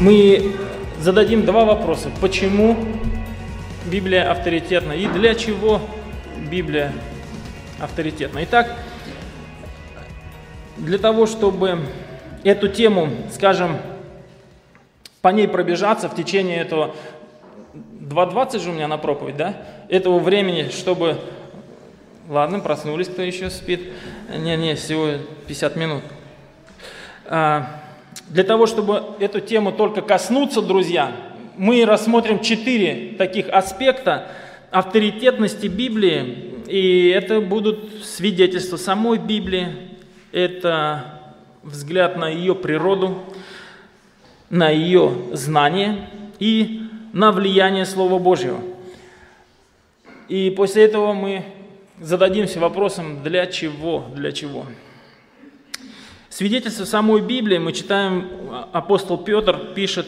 мы зададим два вопроса. Почему Библия авторитетна и для чего Библия авторитетна? Итак, для того, чтобы эту тему, скажем, по ней пробежаться в течение этого 2.20 же у меня на проповедь, да? Этого времени, чтобы... Ладно, проснулись, кто еще спит. Не-не, всего 50 минут. А, для того, чтобы эту тему только коснуться, друзья, мы рассмотрим четыре таких аспекта авторитетности Библии. И это будут свидетельства самой Библии, это взгляд на ее природу, на ее знание и на влияние Слова Божьего. И после этого мы зададимся вопросом, для чего, для чего. Свидетельство самой Библии мы читаем, апостол Петр пишет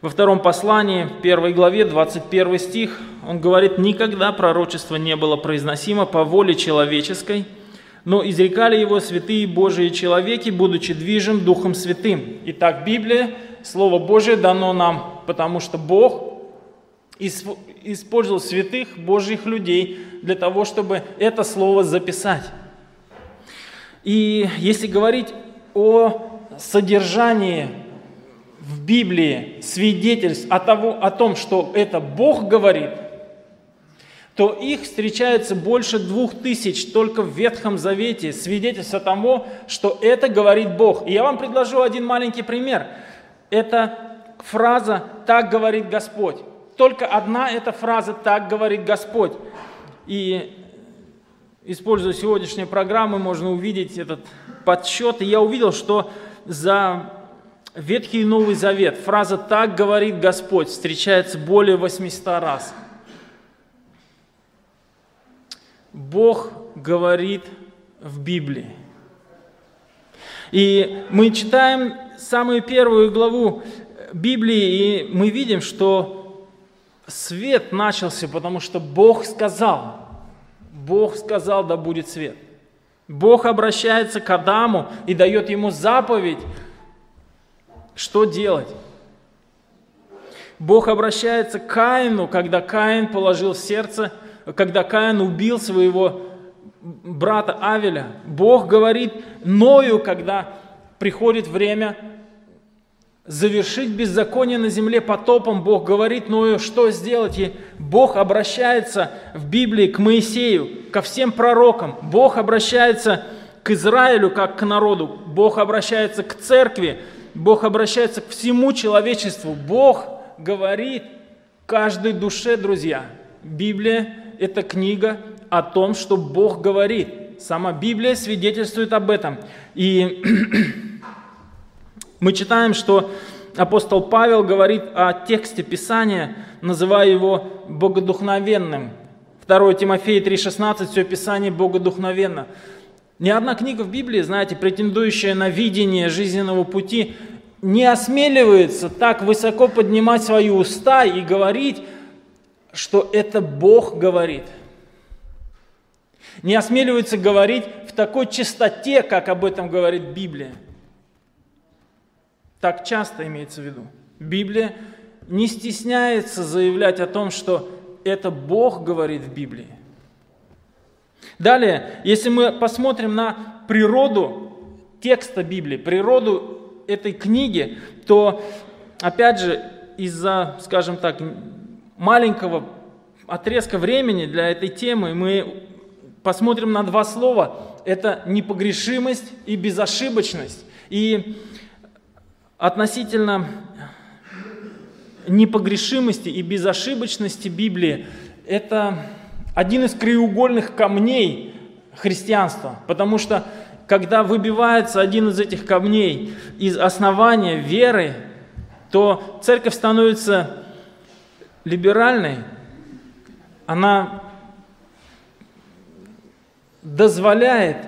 во втором послании, в первой главе, 21 стих, он говорит, «Никогда пророчество не было произносимо по воле человеческой, но изрекали его святые Божии человеки, будучи движим Духом Святым». Итак, Библия, Слово Божие дано нам, потому что Бог использовал святых Божьих людей для того, чтобы это Слово записать. И если говорить о содержании в Библии свидетельств о, того, о том, что это Бог говорит, то их встречается больше двух тысяч только в Ветхом Завете, свидетельств о том, что это говорит Бог. И я вам предложу один маленький пример. Это фраза «так говорит Господь». Только одна эта фраза «так говорит Господь». И используя сегодняшнюю программу, можно увидеть этот подсчет, и я увидел, что за Ветхий и Новый Завет фраза «так говорит Господь» встречается более 800 раз. Бог говорит в Библии. И мы читаем самую первую главу Библии, и мы видим, что свет начался, потому что Бог сказал. Бог сказал, да будет свет – Бог обращается к Адаму и дает ему заповедь, что делать. Бог обращается к Каину, когда Каин положил сердце, когда Каин убил своего брата Авеля. Бог говорит Ною, когда приходит время завершить беззаконие на земле потопом, Бог говорит Ною, что сделать. И Бог обращается в Библии к Моисею, ко всем пророкам. Бог обращается к Израилю, как к народу. Бог обращается к церкви. Бог обращается к всему человечеству. Бог говорит каждой душе, друзья. Библия – это книга о том, что Бог говорит. Сама Библия свидетельствует об этом. И Мы читаем, что апостол Павел говорит о тексте Писания, называя его богодухновенным. 2 Тимофея 3,16, все Писание богодухновенно. Ни одна книга в Библии, знаете, претендующая на видение жизненного пути, не осмеливается так высоко поднимать свои уста и говорить, что это Бог говорит. Не осмеливается говорить в такой чистоте, как об этом говорит Библия. Так часто имеется в виду. Библия не стесняется заявлять о том, что это Бог говорит в Библии. Далее, если мы посмотрим на природу текста Библии, природу этой книги, то, опять же, из-за, скажем так, маленького отрезка времени для этой темы мы посмотрим на два слова. Это непогрешимость и безошибочность. И относительно непогрешимости и безошибочности Библии – это один из краеугольных камней христианства, потому что когда выбивается один из этих камней из основания веры, то церковь становится либеральной, она дозволяет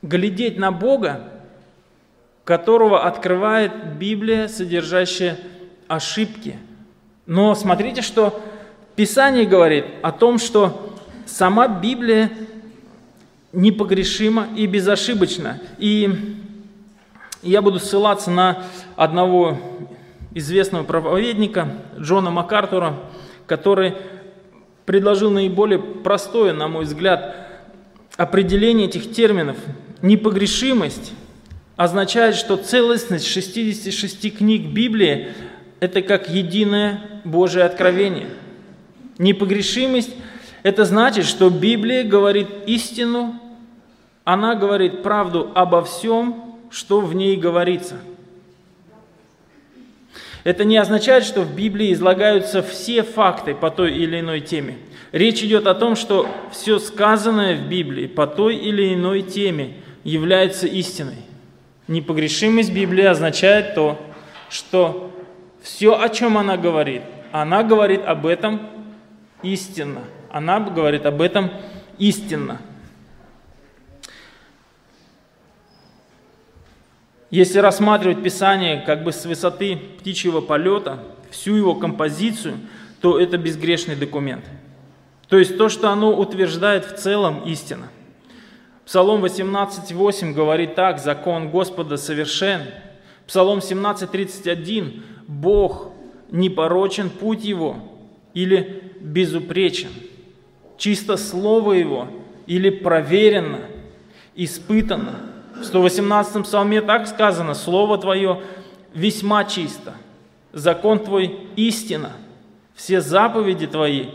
глядеть на Бога которого открывает Библия, содержащая ошибки. Но смотрите, что Писание говорит о том, что сама Библия непогрешима и безошибочна. И я буду ссылаться на одного известного проповедника Джона МакАртура, который предложил наиболее простое, на мой взгляд, определение этих терминов. Непогрешимость означает, что целостность 66 книг Библии – это как единое Божие откровение. Непогрешимость – это значит, что Библия говорит истину, она говорит правду обо всем, что в ней говорится. Это не означает, что в Библии излагаются все факты по той или иной теме. Речь идет о том, что все сказанное в Библии по той или иной теме является истиной. Непогрешимость Библии означает то, что все, о чем она говорит, она говорит об этом истинно. Она говорит об этом истинно. Если рассматривать Писание как бы с высоты птичьего полета, всю его композицию, то это безгрешный документ. То есть то, что оно утверждает в целом истина. Псалом 18.8 говорит так, закон Господа совершен. Псалом 17.31, Бог непорочен путь Его или безупречен. Чисто Слово Его или проверено, испытано – в 118 псалме так сказано, «Слово Твое весьма чисто, закон Твой истина, все заповеди Твои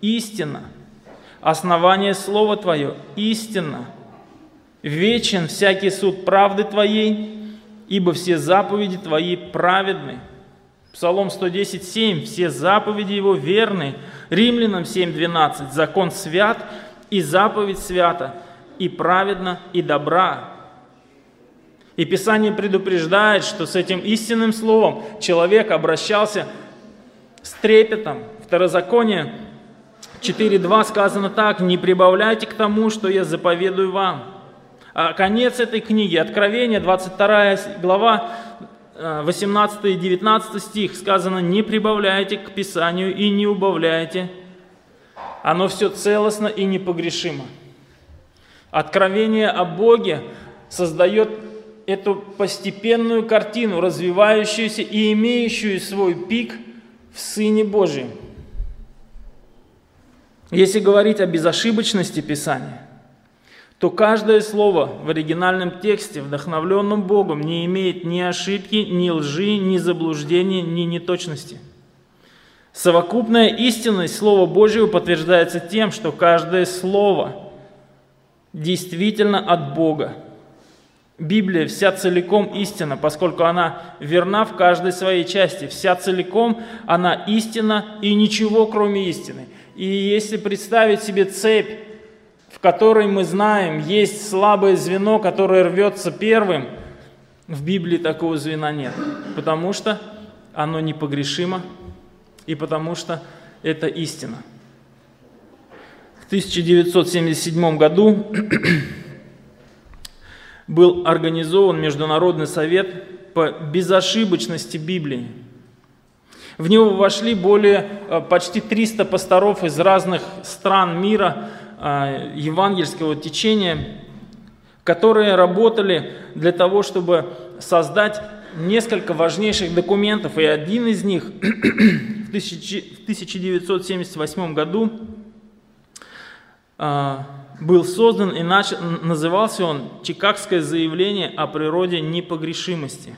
истина, основание Слова Твое истина, вечен всякий суд правды Твоей, ибо все заповеди Твои праведны». Псалом 110, 7. «Все заповеди Его верны». Римлянам 7, 12. «Закон свят, и заповедь свята, и праведна, и добра». И Писание предупреждает, что с этим истинным словом человек обращался с трепетом. Второзаконие 4.2 сказано так, «Не прибавляйте к тому, что я заповедую вам». А конец этой книги, Откровение, 22 глава, 18 и 19 стих, сказано, «Не прибавляйте к Писанию и не убавляйте, оно все целостно и непогрешимо». Откровение о Боге создает эту постепенную картину, развивающуюся и имеющую свой пик в Сыне Божьем. Если говорить о безошибочности Писания, то каждое слово в оригинальном тексте, вдохновленном Богом, не имеет ни ошибки, ни лжи, ни заблуждения, ни неточности. Совокупная истинность Слова Божьего подтверждается тем, что каждое слово действительно от Бога – Библия вся целиком истина, поскольку она верна в каждой своей части. Вся целиком она истина и ничего кроме истины. И если представить себе цепь, которой мы знаем, есть слабое звено, которое рвется первым, в Библии такого звена нет, потому что оно непогрешимо и потому что это истина. В 1977 году был организован Международный совет по безошибочности Библии. В него вошли более э, почти 300 пасторов из разных стран мира евангельского течения, которые работали для того, чтобы создать несколько важнейших документов. И один из них в 1978 году э, был создан и начал, назывался он «Чикагское заявление о природе непогрешимости».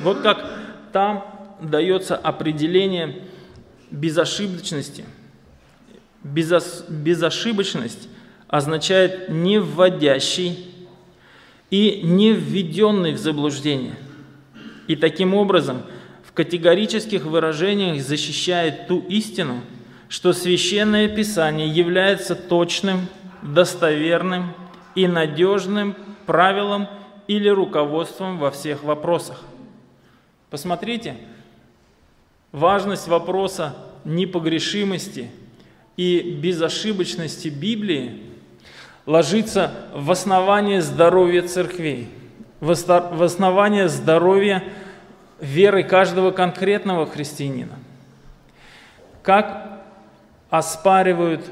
Вот как там дается определение безошибочности. Безос, безошибочность означает не вводящий и не введенный в заблуждение. И таким образом в категорических выражениях защищает ту истину, что Священное Писание является точным, достоверным и надежным правилом или руководством во всех вопросах. Посмотрите, важность вопроса непогрешимости и безошибочности Библии ложится в основание здоровья церквей, в основание здоровья веры каждого конкретного христианина. Как оспаривают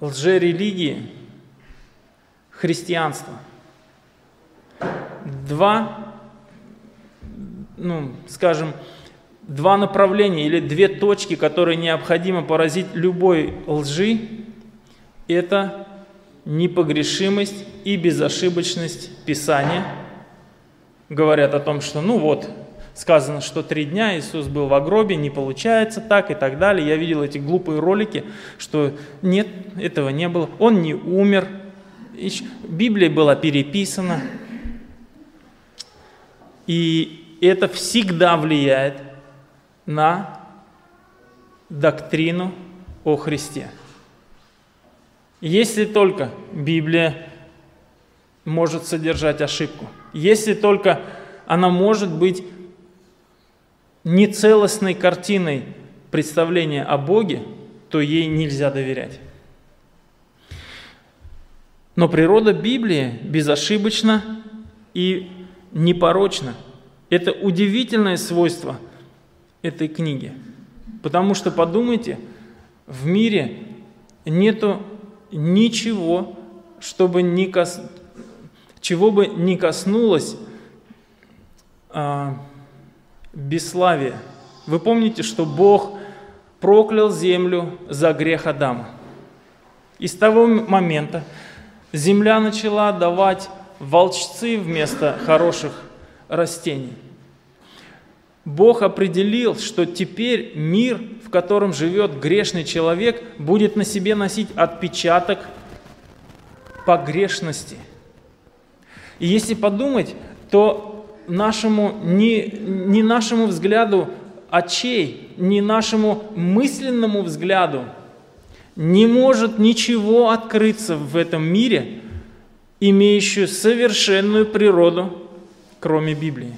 лжерелигии, христианства. Два, ну, скажем, два направления или две точки, которые необходимо поразить любой лжи, это непогрешимость и безошибочность Писания. Говорят о том, что ну вот, сказано, что три дня Иисус был в гробе, не получается так и так далее. Я видел эти глупые ролики, что нет, этого не было. Он не умер. Библия была переписана. И это всегда влияет на доктрину о Христе. Если только Библия может содержать ошибку, если только она может быть нецелостной картиной представления о Боге, то ей нельзя доверять. Но природа Библии безошибочна и непорочна. Это удивительное свойство этой книги. Потому что, подумайте, в мире нету ничего, чтобы не кос... чего бы не коснулось а, бесславия. Вы помните, что Бог проклял землю за грех Адама. И с того момента земля начала давать волчцы вместо хороших растений. Бог определил, что теперь мир, в котором живет грешный человек, будет на себе носить отпечаток погрешности. И если подумать, то нашему, не, не нашему взгляду очей, не нашему мысленному взгляду не может ничего открыться в этом мире, имеющую совершенную природу, кроме Библии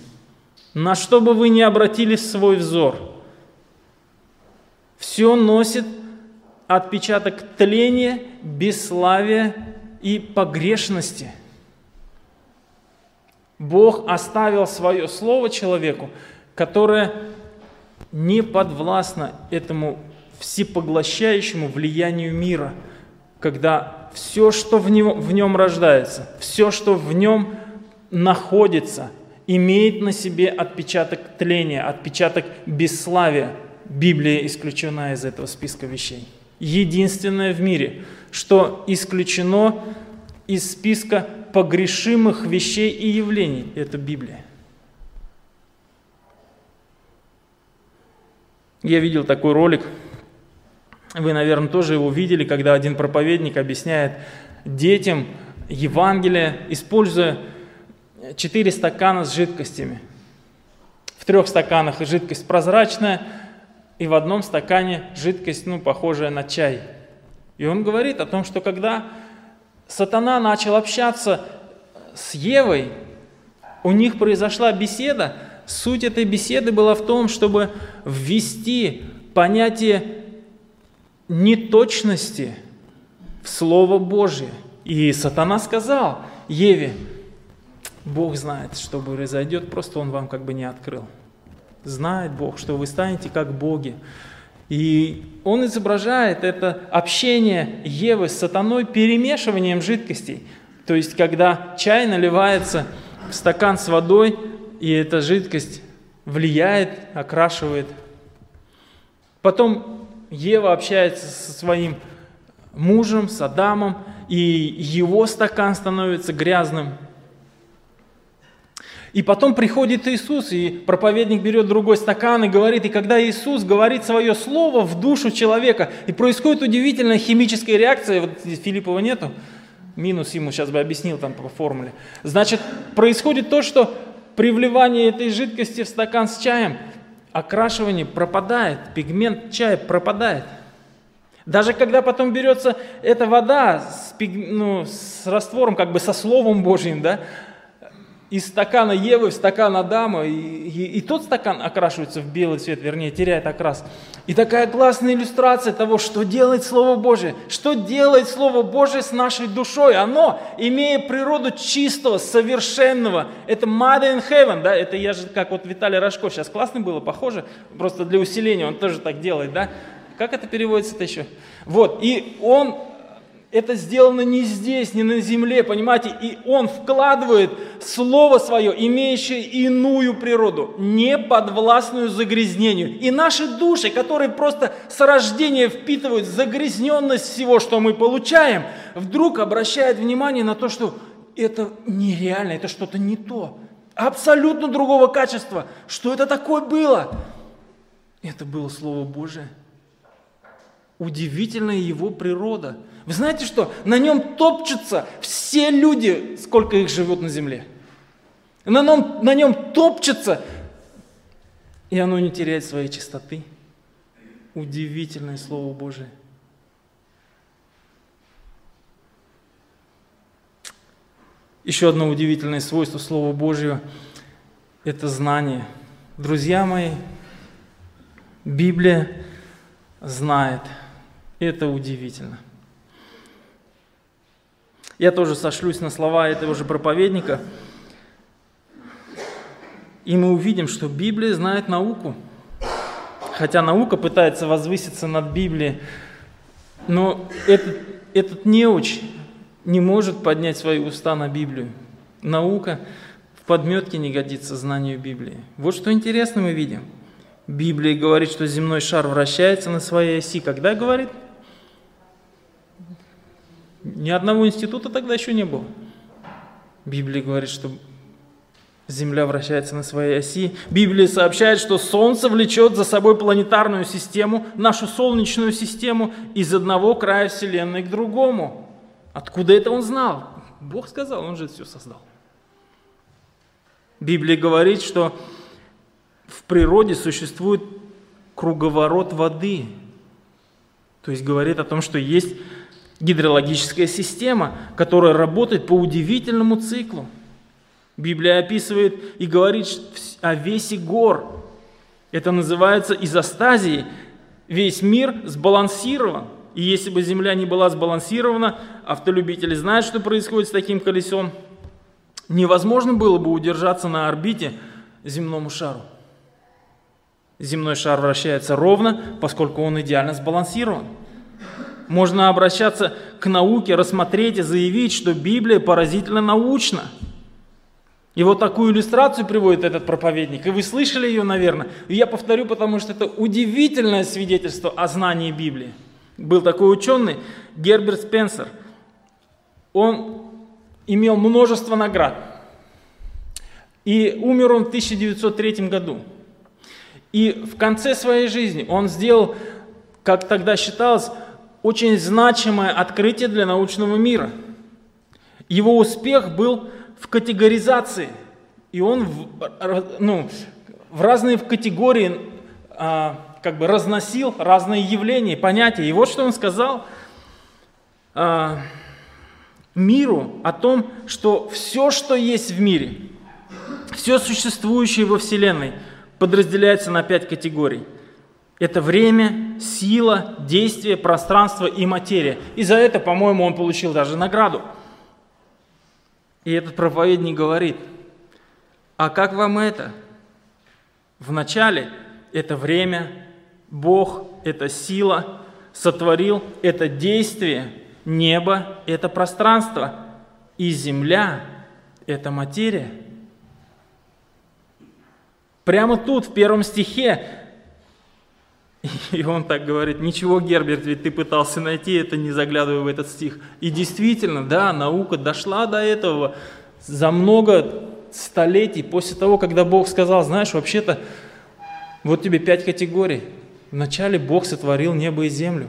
на что бы вы ни обратили свой взор, все носит отпечаток тления, бесславия и погрешности. Бог оставил свое слово человеку, которое не подвластно этому всепоглощающему влиянию мира, когда все, что в нем, в нем рождается, все, что в нем находится – имеет на себе отпечаток тления, отпечаток бесславия. Библия исключена из этого списка вещей. Единственное в мире, что исключено из списка погрешимых вещей и явлений, это Библия. Я видел такой ролик, вы, наверное, тоже его видели, когда один проповедник объясняет детям Евангелие, используя четыре стакана с жидкостями. В трех стаканах жидкость прозрачная, и в одном стакане жидкость, ну, похожая на чай. И он говорит о том, что когда сатана начал общаться с Евой, у них произошла беседа. Суть этой беседы была в том, чтобы ввести понятие неточности в Слово Божье. И сатана сказал Еве, Бог знает, что произойдет, просто Он вам как бы не открыл. Знает Бог, что вы станете как боги. И он изображает это общение Евы с сатаной перемешиванием жидкостей. То есть, когда чай наливается в стакан с водой, и эта жидкость влияет, окрашивает. Потом Ева общается со своим мужем, с Адамом, и его стакан становится грязным – и потом приходит Иисус, и проповедник берет другой стакан и говорит, и когда Иисус говорит свое слово в душу человека, и происходит удивительная химическая реакция, вот Филиппова нету, минус ему сейчас бы объяснил там по формуле. Значит, происходит то, что при вливании этой жидкости в стакан с чаем окрашивание пропадает, пигмент чая пропадает. Даже когда потом берется эта вода с, ну, с раствором, как бы со Словом Божьим, да, из стакана Евы в стакан Адама, и, и, и тот стакан окрашивается в белый цвет, вернее, теряет окрас. И такая классная иллюстрация того, что делает Слово Божие, что делает Слово Божие с нашей душой. Оно, имея природу чистого, совершенного, это mother in heaven, да, это я же, как вот Виталий Рожков, сейчас классно было, похоже, просто для усиления, он тоже так делает, да. Как это переводится-то еще? Вот, и он Это сделано не здесь, не на земле, понимаете? И Он вкладывает Слово Свое, имеющее иную природу, не подвластную загрязнению. И наши души, которые просто с рождения впитывают загрязненность всего, что мы получаем, вдруг обращают внимание на то, что это нереально, это что-то не то, абсолютно другого качества. Что это такое было? Это было Слово Божие. Удивительная его природа – вы знаете что? На нем топчутся все люди, сколько их живет на земле. На нем, на нем топчется, и оно не теряет своей чистоты. Удивительное Слово Божие. Еще одно удивительное свойство Слова Божьего – это знание. Друзья мои, Библия знает. Это удивительно. Я тоже сошлюсь на слова этого же проповедника. И мы увидим, что Библия знает науку. Хотя наука пытается возвыситься над Библией, но этот, этот неуч не может поднять свои уста на Библию. Наука в подметке не годится знанию Библии. Вот что интересно мы видим. Библия говорит, что земной шар вращается на своей оси. Когда говорит? Ни одного института тогда еще не было. Библия говорит, что Земля вращается на своей оси. Библия сообщает, что Солнце влечет за собой планетарную систему, нашу Солнечную систему, из одного края Вселенной к другому. Откуда это он знал? Бог сказал, он же все создал. Библия говорит, что в природе существует круговорот воды. То есть говорит о том, что есть гидрологическая система, которая работает по удивительному циклу. Библия описывает и говорит о весе гор. Это называется изостазией. Весь мир сбалансирован. И если бы Земля не была сбалансирована, автолюбители знают, что происходит с таким колесом, невозможно было бы удержаться на орбите земному шару. Земной шар вращается ровно, поскольку он идеально сбалансирован. Можно обращаться к науке, рассмотреть и заявить, что Библия поразительно научна. И вот такую иллюстрацию приводит этот проповедник. И вы слышали ее, наверное. И я повторю, потому что это удивительное свидетельство о знании Библии. Был такой ученый Герберт Спенсер. Он имел множество наград. И умер он в 1903 году. И в конце своей жизни он сделал, как тогда считалось, очень значимое открытие для научного мира. Его успех был в категоризации, и он в, ну, в разные категории а, как бы разносил разные явления, понятия. И вот что он сказал а, миру о том, что все, что есть в мире, все существующее во Вселенной подразделяется на пять категорий – это время, сила, действие, пространство и материя. И за это, по-моему, он получил даже награду. И этот проповедник говорит, а как вам это? Вначале это время, Бог – это сила, сотворил – это действие, небо – это пространство, и земля – это материя. Прямо тут, в первом стихе, и он так говорит, ничего, Герберт, ведь ты пытался найти это, не заглядывая в этот стих. И действительно, да, наука дошла до этого за много столетий после того, когда Бог сказал, знаешь, вообще-то, вот тебе пять категорий. Вначале Бог сотворил небо и землю.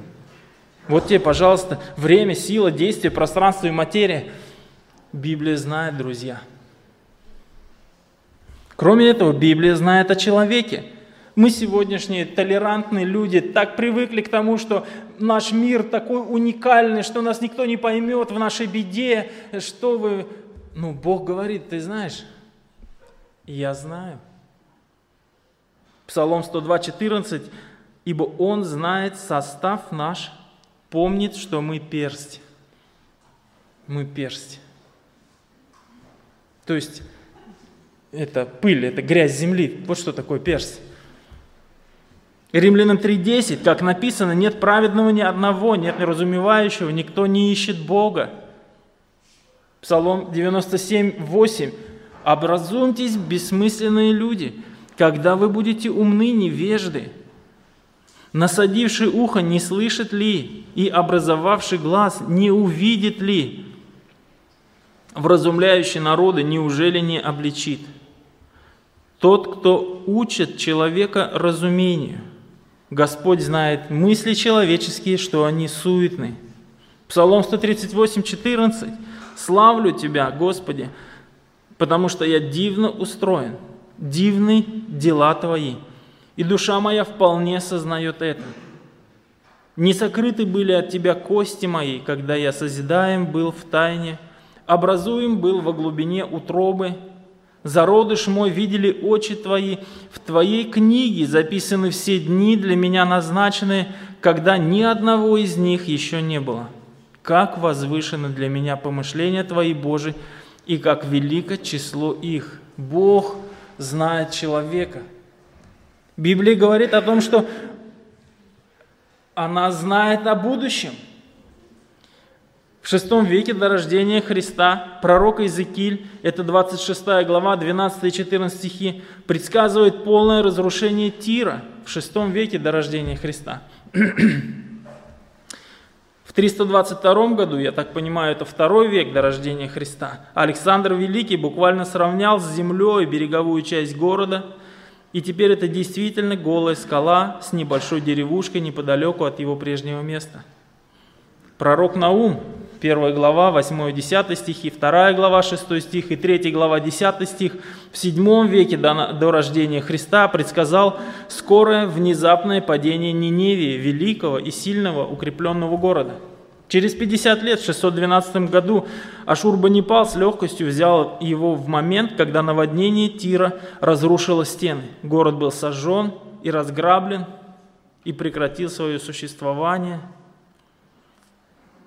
Вот тебе, пожалуйста, время, сила, действие, пространство и материя. Библия знает, друзья. Кроме этого, Библия знает о человеке – мы сегодняшние толерантные люди так привыкли к тому, что наш мир такой уникальный, что нас никто не поймет в нашей беде, что вы... Ну, Бог говорит, ты знаешь, я знаю. Псалом 102, «Ибо Он знает состав наш, помнит, что мы персть». Мы персть. То есть это пыль, это грязь земли. Вот что такое персть. Римлянам 3.10, как написано, нет праведного ни одного, нет неразумевающего, никто не ищет Бога. Псалом 97.8. Образумьтесь, бессмысленные люди, когда вы будете умны, невежды. Насадивший ухо не слышит ли, и образовавший глаз не увидит ли? Вразумляющий народы неужели не обличит? Тот, кто учит человека разумению. Господь знает мысли человеческие, что они суетны. Псалом 138, 14. «Славлю Тебя, Господи, потому что я дивно устроен, дивны дела Твои, и душа моя вполне сознает это. Не сокрыты были от Тебя кости мои, когда я созидаем был в тайне, образуем был во глубине утробы, Зародыш мой видели очи Твои, в Твоей книге записаны все дни для меня назначенные, когда ни одного из них еще не было. Как возвышены для меня помышления Твои, Божии, и как велико число их. Бог знает человека. Библия говорит о том, что она знает о будущем – в шестом веке до рождения Христа пророк Иезекииль, это 26 глава, 12 и 14 стихи, предсказывает полное разрушение Тира в шестом веке до рождения Христа. В 322 году, я так понимаю, это второй век до рождения Христа, Александр Великий буквально сравнял с землей береговую часть города, и теперь это действительно голая скала с небольшой деревушкой неподалеку от его прежнего места. Пророк Наум 1 глава, 8-10 стихи, 2 глава, 6 стих и 3 глава, 10 стих в 7 веке до, рождения Христа предсказал скорое внезапное падение Ниневии, великого и сильного укрепленного города. Через 50 лет, в 612 году, Ашурбанипал с легкостью взял его в момент, когда наводнение Тира разрушило стены. Город был сожжен и разграблен, и прекратил свое существование –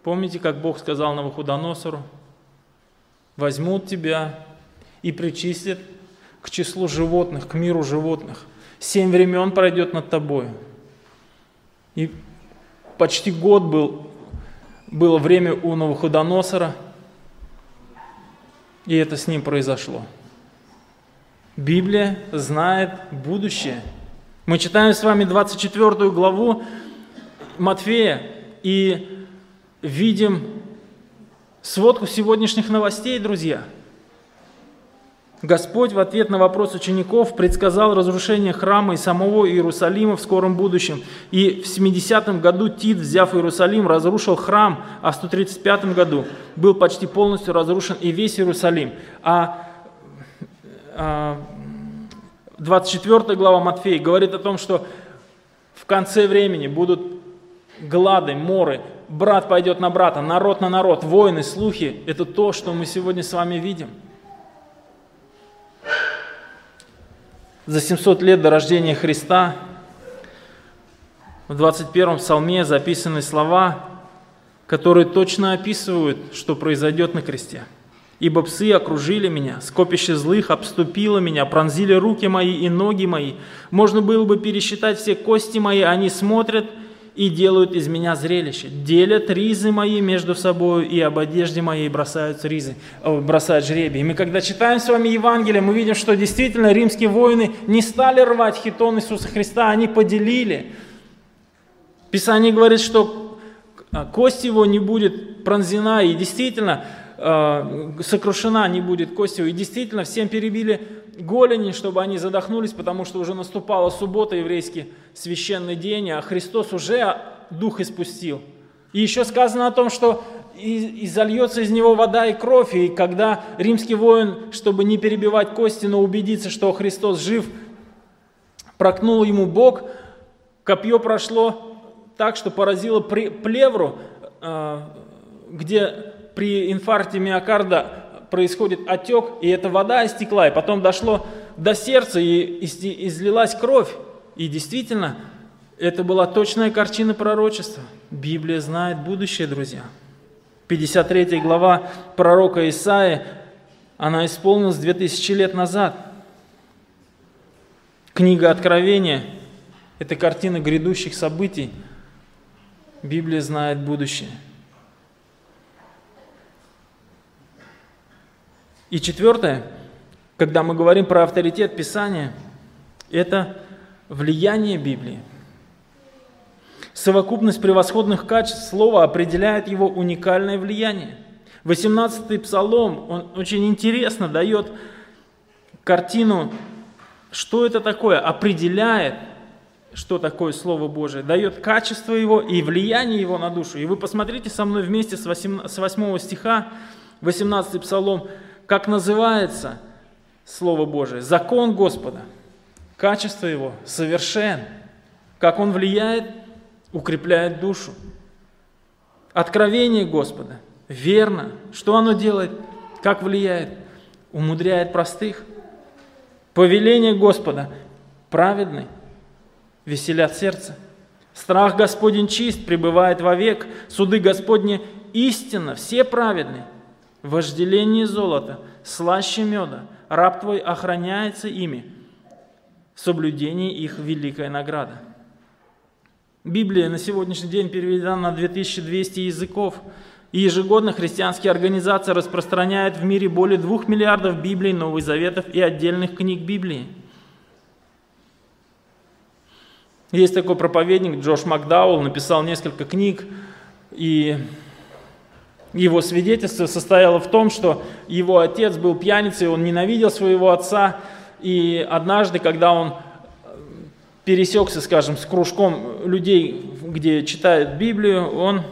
Помните, как Бог сказал Навуходоносору? Возьмут тебя и причислят к числу животных, к миру животных. Семь времен пройдет над тобой. И почти год был, было время у Навуходоносора, и это с ним произошло. Библия знает будущее. Мы читаем с вами 24 главу Матфея, и видим сводку сегодняшних новостей, друзья. Господь в ответ на вопрос учеников предсказал разрушение храма и самого Иерусалима в скором будущем. И в 70-м году Тит, взяв Иерусалим, разрушил храм, а в 135 году был почти полностью разрушен и весь Иерусалим. А, а 24 глава Матфея говорит о том, что в конце времени будут глады, моры, брат пойдет на брата, народ на народ, войны, слухи – это то, что мы сегодня с вами видим. За 700 лет до рождения Христа в 21 псалме записаны слова, которые точно описывают, что произойдет на кресте. «Ибо псы окружили меня, скопище злых обступило меня, пронзили руки мои и ноги мои. Можно было бы пересчитать все кости мои, они смотрят – и делают из меня зрелище. Делят ризы мои между собой, и об одежде моей бросают ризы, э, бросают жребий. И мы когда читаем с вами Евангелие, мы видим, что действительно римские воины не стали рвать хитон Иисуса Христа, они поделили. Писание говорит, что кость его не будет пронзена, и действительно сокрушена не будет кость его. И действительно всем перебили голени, чтобы они задохнулись, потому что уже наступала суббота, еврейский священный день, а Христос уже дух испустил. И еще сказано о том, что и, и зальется из него вода и кровь, и когда римский воин, чтобы не перебивать кости, но убедиться, что Христос жив, прокнул ему бок, копье прошло так, что поразило плевру, а, где при инфаркте миокарда происходит отек, и эта вода истекла, и потом дошло до сердца, и излилась кровь. И действительно, это была точная картина пророчества. Библия знает будущее, друзья. 53 глава пророка Исаия, она исполнилась 2000 лет назад. Книга Откровения – Это картина грядущих событий. Библия знает будущее. И четвертое, когда мы говорим про авторитет Писания, это влияние Библии. Совокупность превосходных качеств слова определяет его уникальное влияние. 18-й псалом, он очень интересно дает картину, что это такое, определяет, что такое Слово Божие, дает качество его и влияние его на душу. И вы посмотрите со мной вместе с 8, с 8 стиха, 18 псалом, как называется Слово Божие. Закон Господа, качество его совершен, как он влияет, укрепляет душу. Откровение Господа – верно. Что оно делает? Как влияет? Умудряет простых. Повеление Господа праведный, веселят сердце. Страх Господень чист, пребывает вовек. Суды Господни истинно, все праведны. Вожделение золота, слаще меда. Раб твой охраняется ими. В соблюдении их великая награда. Библия на сегодняшний день переведена на 2200 языков. И ежегодно христианские организации распространяют в мире более двух миллиардов Библий, Новых Заветов и отдельных книг Библии. Есть такой проповедник Джош Макдаул, написал несколько книг, и его свидетельство состояло в том, что его отец был пьяницей, он ненавидел своего отца, и однажды, когда он пересекся, скажем, с кружком людей, где читают Библию, он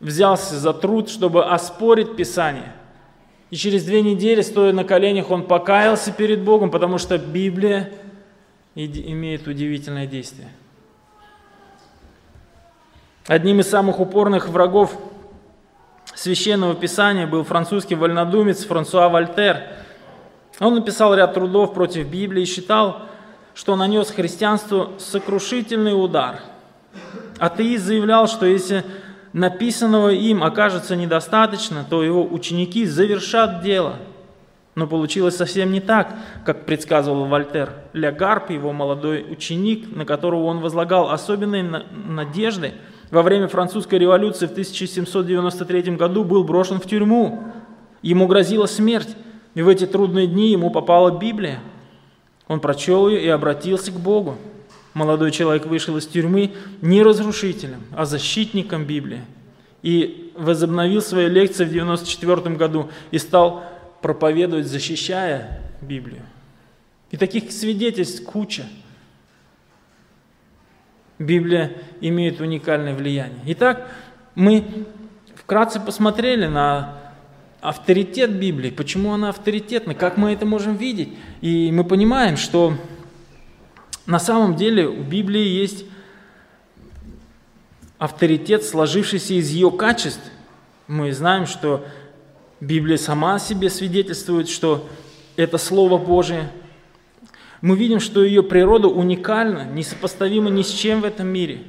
взялся за труд, чтобы оспорить Писание. И через две недели, стоя на коленях, он покаялся перед Богом, потому что Библия имеет удивительное действие. Одним из самых упорных врагов священного писания был французский вольнодумец Франсуа Вольтер. Он написал ряд трудов против Библии и считал, что нанес христианству сокрушительный удар. Атеист заявлял, что если написанного им окажется недостаточно, то его ученики завершат дело. Но получилось совсем не так, как предсказывал Вольтер. Гарп, его молодой ученик, на которого он возлагал особенные надежды, во время французской революции в 1793 году был брошен в тюрьму. Ему грозила смерть, и в эти трудные дни ему попала Библия. Он прочел ее и обратился к Богу молодой человек вышел из тюрьмы не разрушителем, а защитником Библии. И возобновил свои лекции в 1994 году и стал проповедовать, защищая Библию. И таких свидетельств куча. Библия имеет уникальное влияние. Итак, мы вкратце посмотрели на авторитет Библии, почему она авторитетна, как мы это можем видеть. И мы понимаем, что на самом деле у Библии есть авторитет, сложившийся из ее качеств. Мы знаем, что Библия сама себе свидетельствует, что это Слово Божие. Мы видим, что ее природа уникальна, несопоставима ни с чем в этом мире.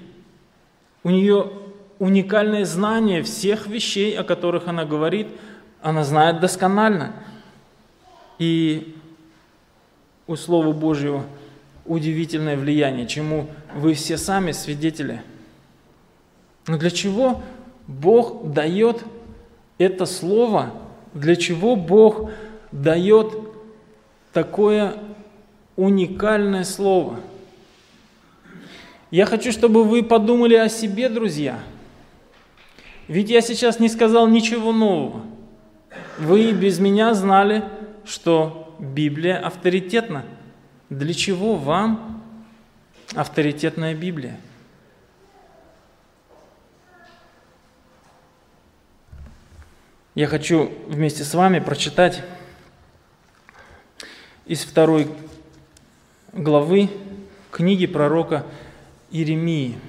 У нее уникальное знание всех вещей, о которых она говорит, она знает досконально. И у Слова Божьего – удивительное влияние, чему вы все сами свидетели. Но для чего Бог дает это слово? Для чего Бог дает такое уникальное слово? Я хочу, чтобы вы подумали о себе, друзья. Ведь я сейчас не сказал ничего нового. Вы без меня знали, что Библия авторитетна. Для чего вам авторитетная Библия? Я хочу вместе с вами прочитать из второй главы книги пророка Иеремии.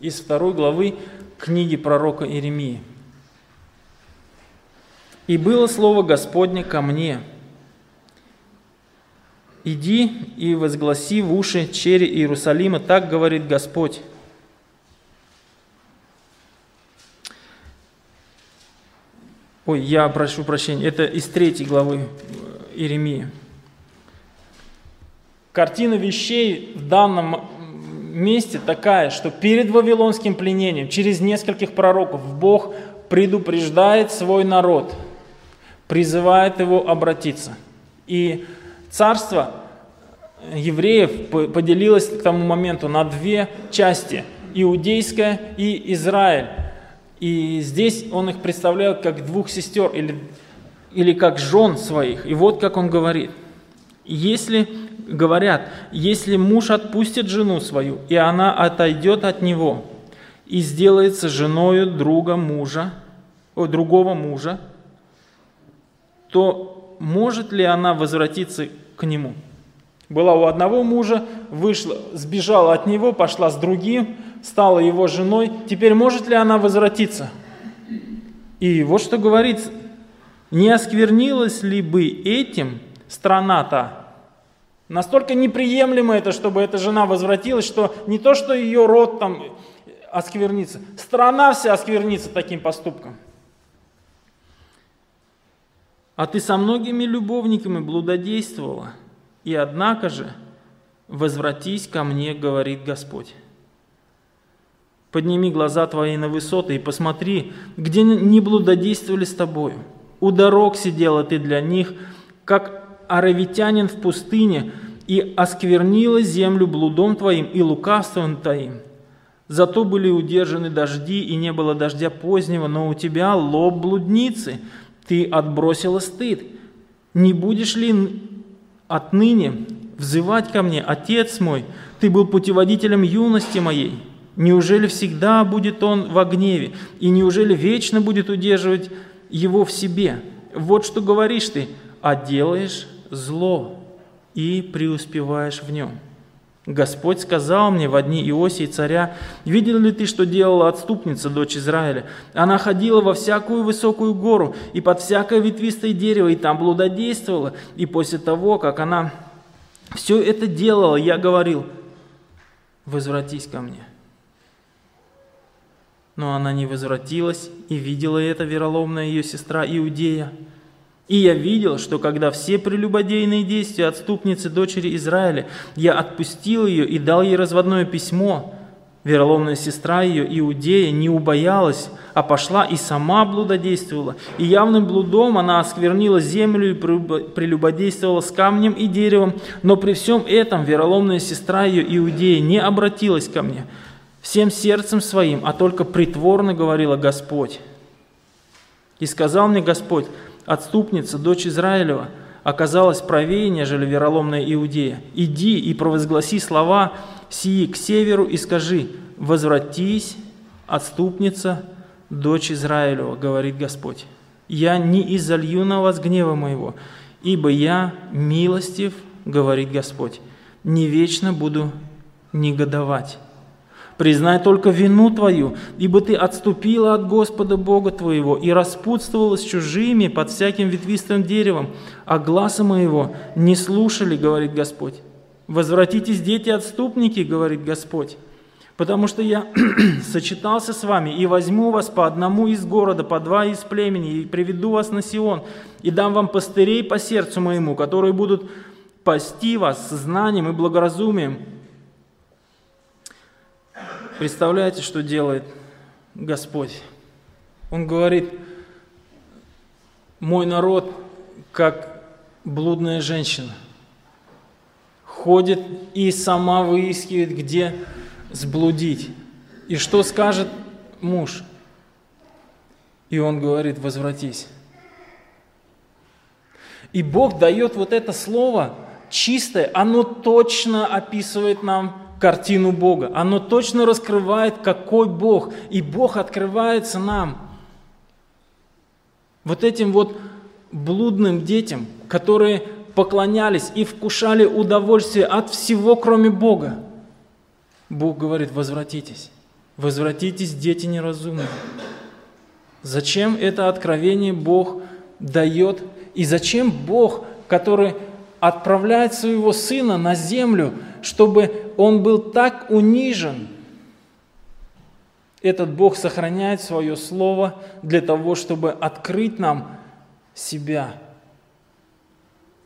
Из второй главы книги пророка Иеремии. «И было слово Господне ко мне – «Иди и возгласи в уши чере Иерусалима, так говорит Господь». Ой, я прошу прощения, это из третьей главы Иеремии. Картина вещей в данном месте такая, что перед вавилонским пленением, через нескольких пророков, Бог предупреждает свой народ, призывает его обратиться. И царство евреев поделилось к тому моменту на две части – иудейское и Израиль. И здесь он их представляет как двух сестер или, или как жен своих. И вот как он говорит. Если, говорят, если муж отпустит жену свою, и она отойдет от него, и сделается женою друга мужа, о, другого мужа, то может ли она возвратиться к нему? Была у одного мужа, вышла, сбежала от него, пошла с другим, стала его женой. Теперь может ли она возвратиться? И вот что говорит, не осквернилась ли бы этим страна-то? Настолько неприемлемо это, чтобы эта жена возвратилась, что не то, что ее род там осквернится, страна вся осквернится таким поступком. А ты со многими любовниками блудодействовала, и однако же возвратись ко мне, говорит Господь. Подними глаза твои на высоты и посмотри, где не блудодействовали с тобою. У дорог сидела ты для них, как аравитянин в пустыне, и осквернила землю блудом твоим и лукавством твоим. Зато были удержаны дожди, и не было дождя позднего, но у тебя лоб блудницы, ты отбросила стыд. Не будешь ли отныне взывать ко мне, Отец мой, ты был путеводителем юности моей, Неужели всегда будет он во гневе? И неужели вечно будет удерживать его в себе? Вот что говоришь ты, а делаешь зло и преуспеваешь в нем. Господь сказал мне в одни Иосии царя, «Видел ли ты, что делала отступница, дочь Израиля? Она ходила во всякую высокую гору и под всякое ветвистое дерево, и там блудодействовала. И после того, как она все это делала, я говорил, возвратись ко мне». Но она не возвратилась, и видела это вероломная ее сестра Иудея. И я видел, что когда все прелюбодейные действия отступницы дочери Израиля, я отпустил ее и дал ей разводное письмо, вероломная сестра ее, Иудея, не убоялась, а пошла и сама блудодействовала. И явным блудом она осквернила землю и прелюбодействовала с камнем и деревом. Но при всем этом вероломная сестра ее, Иудея, не обратилась ко мне – всем сердцем своим, а только притворно говорила Господь. И сказал мне Господь, отступница, дочь Израилева, оказалась правее, нежели вероломная Иудея. Иди и провозгласи слова сии к северу и скажи, возвратись, отступница, дочь Израилева, говорит Господь. Я не изолью на вас гнева моего, ибо я милостив, говорит Господь, не вечно буду негодовать. Признай только вину твою, ибо ты отступила от Господа Бога твоего и распутствовала с чужими под всяким ветвистым деревом, а глаза моего не слушали, говорит Господь. Возвратитесь, дети отступники, говорит Господь, потому что я сочетался с вами и возьму вас по одному из города, по два из племени, и приведу вас на Сион, и дам вам пастырей по сердцу моему, которые будут пасти вас знанием и благоразумием, Представляете, что делает Господь? Он говорит, мой народ, как блудная женщина, ходит и сама выискивает, где сблудить. И что скажет муж? И он говорит, возвратись. И Бог дает вот это слово чистое, оно точно описывает нам картину Бога. Оно точно раскрывает, какой Бог. И Бог открывается нам. Вот этим вот блудным детям, которые поклонялись и вкушали удовольствие от всего, кроме Бога. Бог говорит, возвратитесь. Возвратитесь, дети неразумные. Зачем это откровение Бог дает? И зачем Бог, который отправляет своего Сына на землю, чтобы он был так унижен. Этот Бог сохраняет свое Слово для того, чтобы открыть нам себя.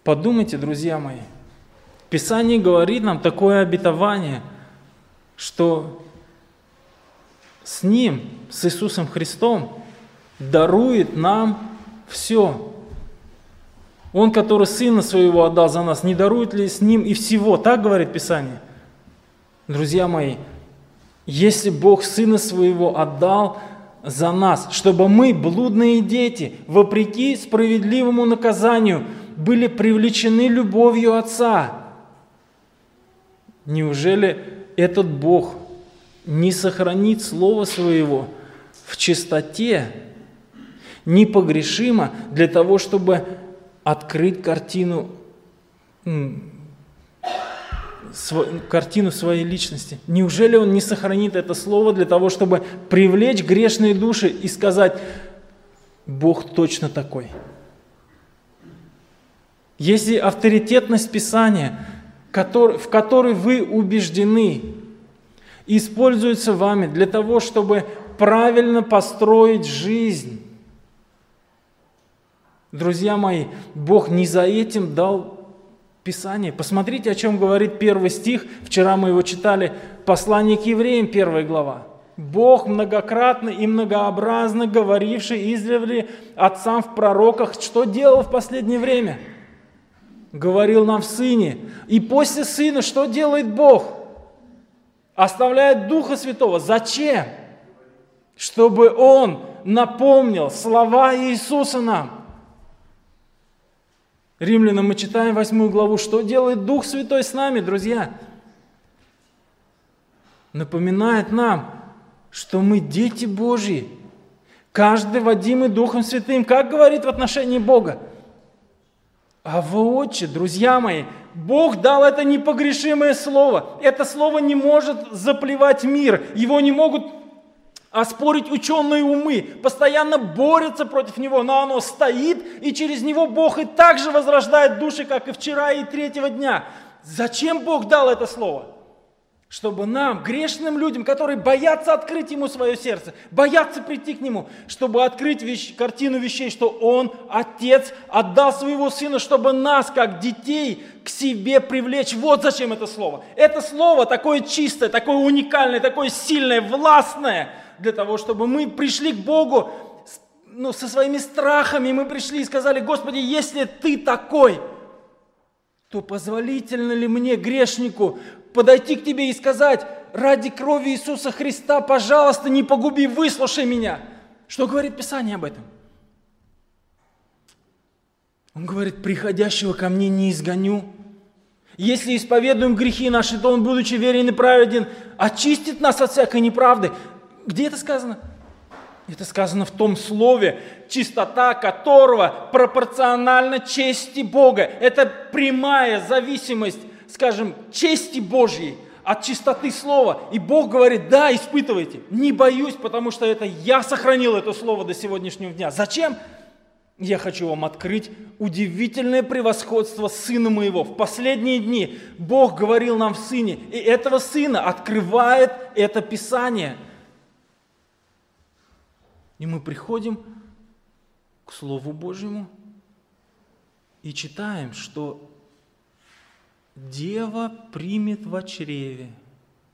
Подумайте, друзья мои, Писание говорит нам такое обетование, что с Ним, с Иисусом Христом, дарует нам все. Он, который Сына Своего отдал за нас, не дарует ли с Ним и всего? Так говорит Писание. Друзья мои, если Бог Сына Своего отдал за нас, чтобы мы, блудные дети, вопреки справедливому наказанию, были привлечены любовью Отца, неужели этот Бог не сохранит Слово Своего в чистоте, непогрешимо для того, чтобы открыть картину картину своей личности. Неужели он не сохранит это слово для того, чтобы привлечь грешные души и сказать, Бог точно такой? Если авторитетность Писания, в которой вы убеждены, используется вами для того, чтобы правильно построить жизнь, Друзья мои, Бог не за этим дал Писание. Посмотрите, о чем говорит первый стих. Вчера мы его читали. Послание к евреям, первая глава. Бог многократно и многообразно говоривший издревле отцам в пророках, что делал в последнее время? Говорил нам в Сыне. И после Сына что делает Бог? Оставляет Духа Святого. Зачем? Чтобы Он напомнил слова Иисуса нам. Римлянам мы читаем восьмую главу, что делает Дух Святой с нами, друзья? Напоминает нам, что мы дети Божьи, каждый водимый Духом Святым, как говорит в отношении Бога. А воочи, друзья мои, Бог дал это непогрешимое слово. Это слово не может заплевать мир. Его не могут оспорить ученые умы, постоянно борются против него, но оно стоит, и через него Бог и так же возрождает души, как и вчера и третьего дня. Зачем Бог дал это слово? Чтобы нам, грешным людям, которые боятся открыть Ему свое сердце, боятся прийти к Нему, чтобы открыть вещь, картину вещей, что Он, Отец, отдал своего Сына, чтобы нас, как детей, к себе привлечь. Вот зачем это слово. Это слово такое чистое, такое уникальное, такое сильное, властное – для того, чтобы мы пришли к Богу ну, со своими страхами, мы пришли и сказали, Господи, если Ты такой, то позволительно ли мне, грешнику, подойти к Тебе и сказать, ради крови Иисуса Христа, пожалуйста, не погуби, выслушай меня. Что говорит Писание об этом? Он говорит, приходящего ко мне не изгоню. Если исповедуем грехи наши, то Он, будучи верен и праведен, очистит нас от всякой неправды. Где это сказано? Это сказано в том слове, чистота которого пропорциональна чести Бога. Это прямая зависимость, скажем, чести Божьей от чистоты слова. И Бог говорит, да, испытывайте, не боюсь, потому что это я сохранил это слово до сегодняшнего дня. Зачем? Я хочу вам открыть удивительное превосходство Сына Моего. В последние дни Бог говорил нам в Сыне, и этого Сына открывает это Писание – и мы приходим к Слову Божьему и читаем, что Дева примет в чреве.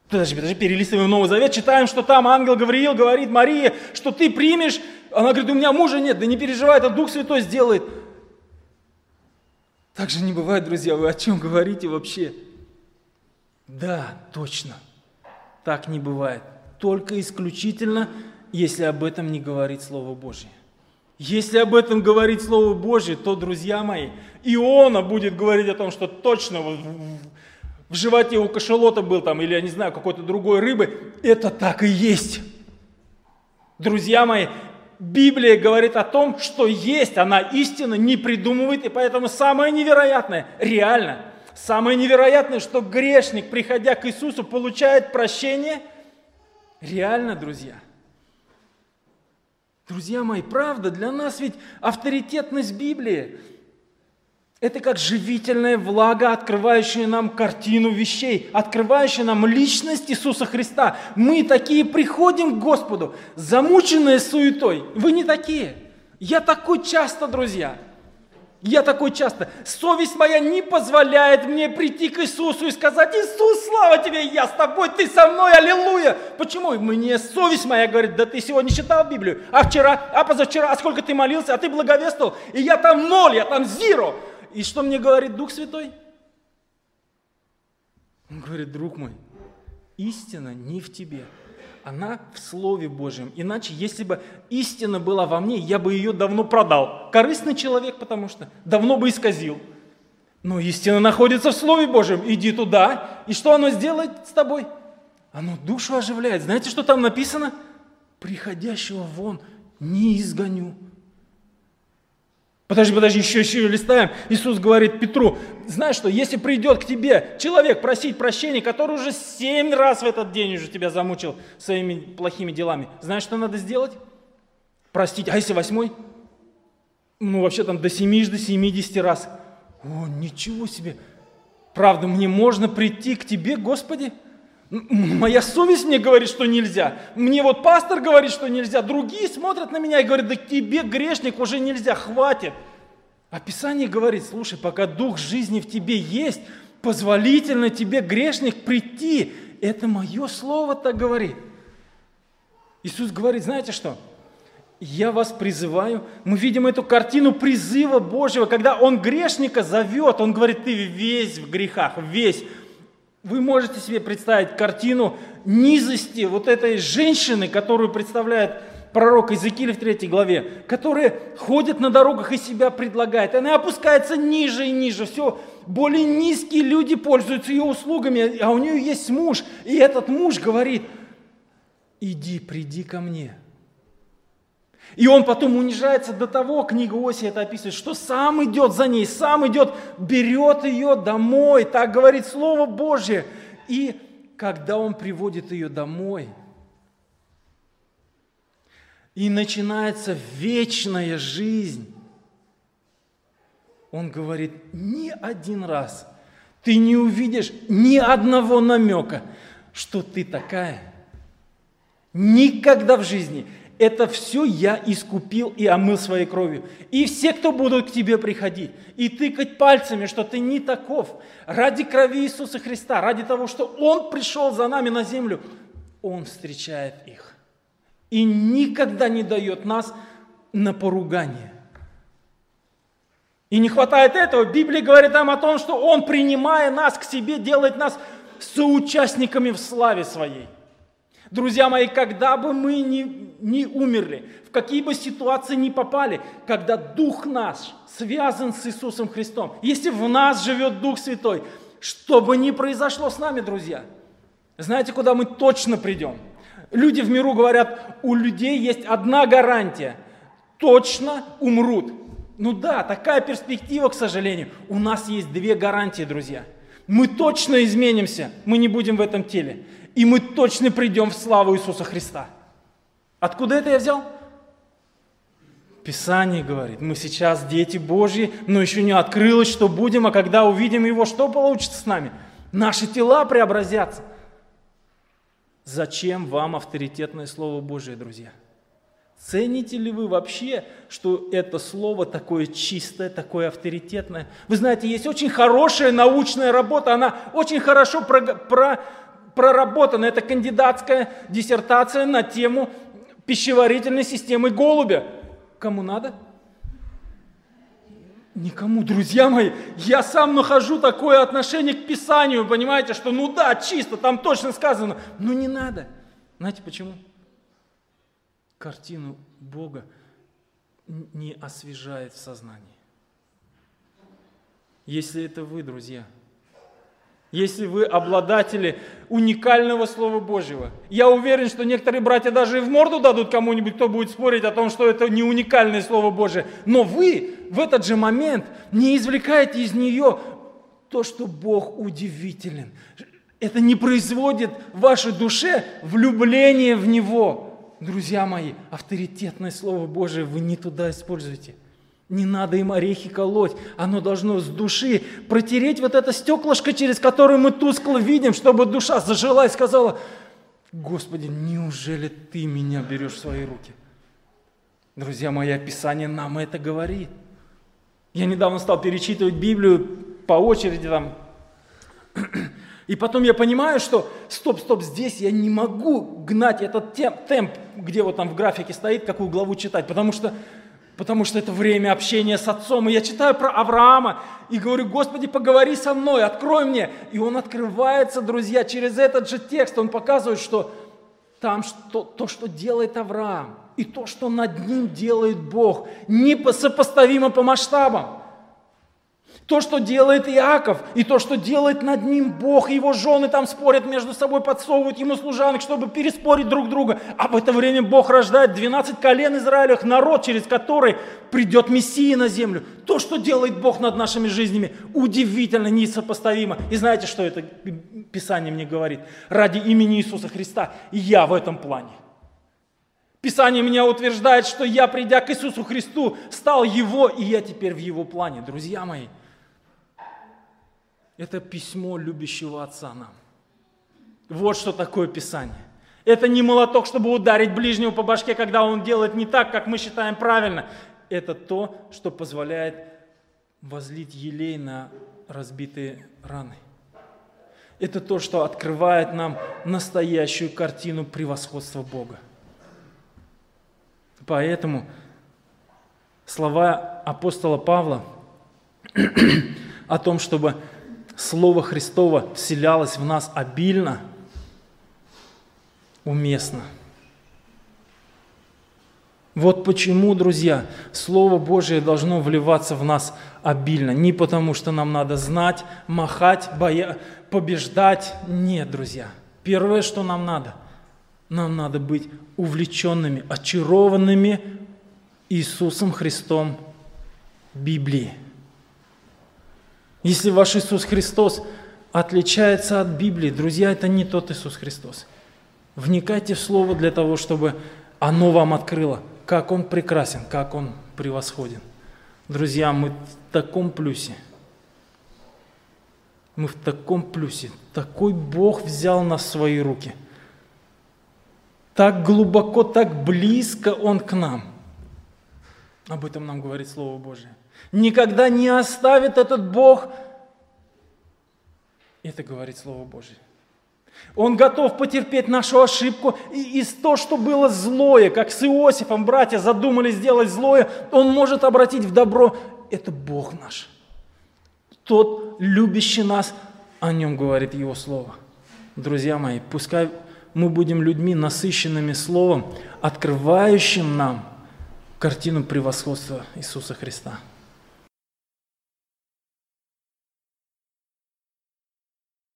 Подожди, подожди, перелистываем Новый Завет, читаем, что там ангел Гавриил говорит Марии, что ты примешь. Она говорит, у меня мужа нет, да не переживай, это Дух Святой сделает. Так же не бывает, друзья, вы о чем говорите вообще? Да, точно, так не бывает. Только исключительно если об этом не говорит Слово Божье. Если об этом говорит Слово Божье, то, друзья мои, Иона будет говорить о том, что точно в животе у кашалота был там, или я не знаю, какой-то другой рыбы. Это так и есть. Друзья мои, Библия говорит о том, что есть, она истина, не придумывает, и поэтому самое невероятное, реально, самое невероятное, что грешник, приходя к Иисусу, получает прощение, реально, друзья – Друзья мои, правда, для нас ведь авторитетность Библии – это как живительная влага, открывающая нам картину вещей, открывающая нам личность Иисуса Христа. Мы такие приходим к Господу, замученные суетой. Вы не такие. Я такой часто, друзья. Я такой часто. Совесть моя не позволяет мне прийти к Иисусу и сказать, Иисус, слава тебе, я с тобой, ты со мной, аллилуйя. Почему? Мне совесть моя говорит, да ты сегодня читал Библию, а вчера, а позавчера, а сколько ты молился, а ты благовествовал, и я там ноль, я там зиро. И что мне говорит Дух Святой? Он говорит, друг мой, истина не в тебе, она в Слове Божьем. Иначе, если бы истина была во мне, я бы ее давно продал. Корыстный человек, потому что давно бы исказил. Но истина находится в Слове Божьем. Иди туда, и что оно сделает с тобой? Оно душу оживляет. Знаете, что там написано? Приходящего вон не изгоню. Подожди, подожди, еще, еще листаем. Иисус говорит Петру, знаешь что, если придет к тебе человек просить прощения, который уже семь раз в этот день уже тебя замучил своими плохими делами, знаешь, что надо сделать? Простить. А если восьмой? Ну, вообще там до семи, до семидесяти раз. О, ничего себе. Правда, мне можно прийти к тебе, Господи? Моя совесть мне говорит, что нельзя. Мне вот пастор говорит, что нельзя. Другие смотрят на меня и говорят, да тебе, грешник, уже нельзя, хватит. А Писание говорит, слушай, пока дух жизни в тебе есть, позволительно тебе, грешник, прийти. Это мое слово так говорит. Иисус говорит, знаете что? Я вас призываю. Мы видим эту картину призыва Божьего, когда Он грешника зовет. Он говорит, ты весь в грехах, весь. Вы можете себе представить картину низости вот этой женщины, которую представляет пророк Иезекииль в третьей главе, которая ходит на дорогах и себя предлагает. Она опускается ниже и ниже. Все, более низкие люди пользуются ее услугами, а у нее есть муж. И этот муж говорит, иди, приди ко мне. И он потом унижается до того, книга Оси это описывает, что сам идет за ней, сам идет, берет ее домой, так говорит Слово Божье. И когда он приводит ее домой, и начинается вечная жизнь, он говорит, ни один раз ты не увидишь ни одного намека, что ты такая. Никогда в жизни это все я искупил и омыл своей кровью. И все, кто будут к тебе приходить и тыкать пальцами, что ты не таков, ради крови Иисуса Христа, ради того, что Он пришел за нами на землю, Он встречает их. И никогда не дает нас на поругание. И не хватает этого. Библия говорит нам о том, что Он, принимая нас к себе, делает нас соучастниками в славе Своей. Друзья мои, когда бы мы ни, ни умерли, в какие бы ситуации ни попали, когда Дух наш связан с Иисусом Христом, если в нас живет Дух Святой, что бы ни произошло с нами, друзья, знаете, куда мы точно придем? Люди в миру говорят, у людей есть одна гарантия – точно умрут. Ну да, такая перспектива, к сожалению. У нас есть две гарантии, друзья. Мы точно изменимся, мы не будем в этом теле и мы точно придем в славу Иисуса Христа. Откуда это я взял? Писание говорит, мы сейчас дети Божьи, но еще не открылось, что будем, а когда увидим Его, что получится с нами? Наши тела преобразятся. Зачем вам авторитетное Слово Божие, друзья? Цените ли вы вообще, что это слово такое чистое, такое авторитетное? Вы знаете, есть очень хорошая научная работа, она очень хорошо про, про, проработана эта кандидатская диссертация на тему пищеварительной системы голубя. Кому надо? Никому, друзья мои, я сам нахожу такое отношение к Писанию, понимаете, что ну да, чисто, там точно сказано, но не надо. Знаете почему? Картину Бога не освежает в сознании. Если это вы, друзья – если вы обладатели уникального Слова Божьего. Я уверен, что некоторые братья даже и в морду дадут кому-нибудь, кто будет спорить о том, что это не уникальное Слово Божие. Но вы в этот же момент не извлекаете из нее то, что Бог удивителен. Это не производит в вашей душе влюбление в Него. Друзья мои, авторитетное Слово Божие вы не туда используете. Не надо им орехи колоть. Оно должно с души протереть вот это стеклышко, через которое мы тускло видим, чтобы душа зажила и сказала, Господи, неужели Ты меня берешь в свои руки? Друзья мои, описание нам это говорит. Я недавно стал перечитывать Библию по очереди там. И потом я понимаю, что стоп, стоп, здесь я не могу гнать этот темп, где вот там в графике стоит, какую главу читать, потому что, потому что это время общения с отцом. И я читаю про Авраама и говорю, Господи, поговори со мной, открой мне. И он открывается, друзья, через этот же текст. Он показывает, что там что, то, что делает Авраам, и то, что над ним делает Бог, не сопоставимо по масштабам. То, что делает Иаков, и то, что делает над ним Бог, его жены там спорят между собой, подсовывают ему служанок, чтобы переспорить друг друга. А в это время Бог рождает 12 колен Израилевых, народ, через который придет Мессия на землю. То, что делает Бог над нашими жизнями, удивительно, несопоставимо. И знаете, что это Писание мне говорит? Ради имени Иисуса Христа я в этом плане. Писание меня утверждает, что я, придя к Иисусу Христу, стал Его, и я теперь в Его плане. Друзья мои, это письмо любящего Отца нам. Вот что такое Писание. Это не молоток, чтобы ударить ближнего по башке, когда он делает не так, как мы считаем правильно. Это то, что позволяет возлить елей на разбитые раны. Это то, что открывает нам настоящую картину превосходства Бога. Поэтому слова апостола Павла о том, чтобы Слово Христово вселялось в нас обильно, уместно. Вот почему, друзья, Слово Божие должно вливаться в нас обильно. Не потому, что нам надо знать, махать, боя... побеждать. Нет, друзья. Первое, что нам надо, нам надо быть увлеченными, очарованными Иисусом Христом Библии. Если ваш Иисус Христос отличается от Библии, друзья, это не тот Иисус Христос. Вникайте в Слово для того, чтобы оно вам открыло, как Он прекрасен, как Он превосходен. Друзья, мы в таком плюсе. Мы в таком плюсе. Такой Бог взял нас в свои руки. Так глубоко, так близко Он к нам. Об этом нам говорит Слово Божие никогда не оставит этот Бог. Это говорит Слово Божье. Он готов потерпеть нашу ошибку. И из то, что было злое, как с Иосифом братья задумали сделать злое, он может обратить в добро. Это Бог наш. Тот, любящий нас, о нем говорит Его Слово. Друзья мои, пускай мы будем людьми, насыщенными Словом, открывающим нам картину превосходства Иисуса Христа.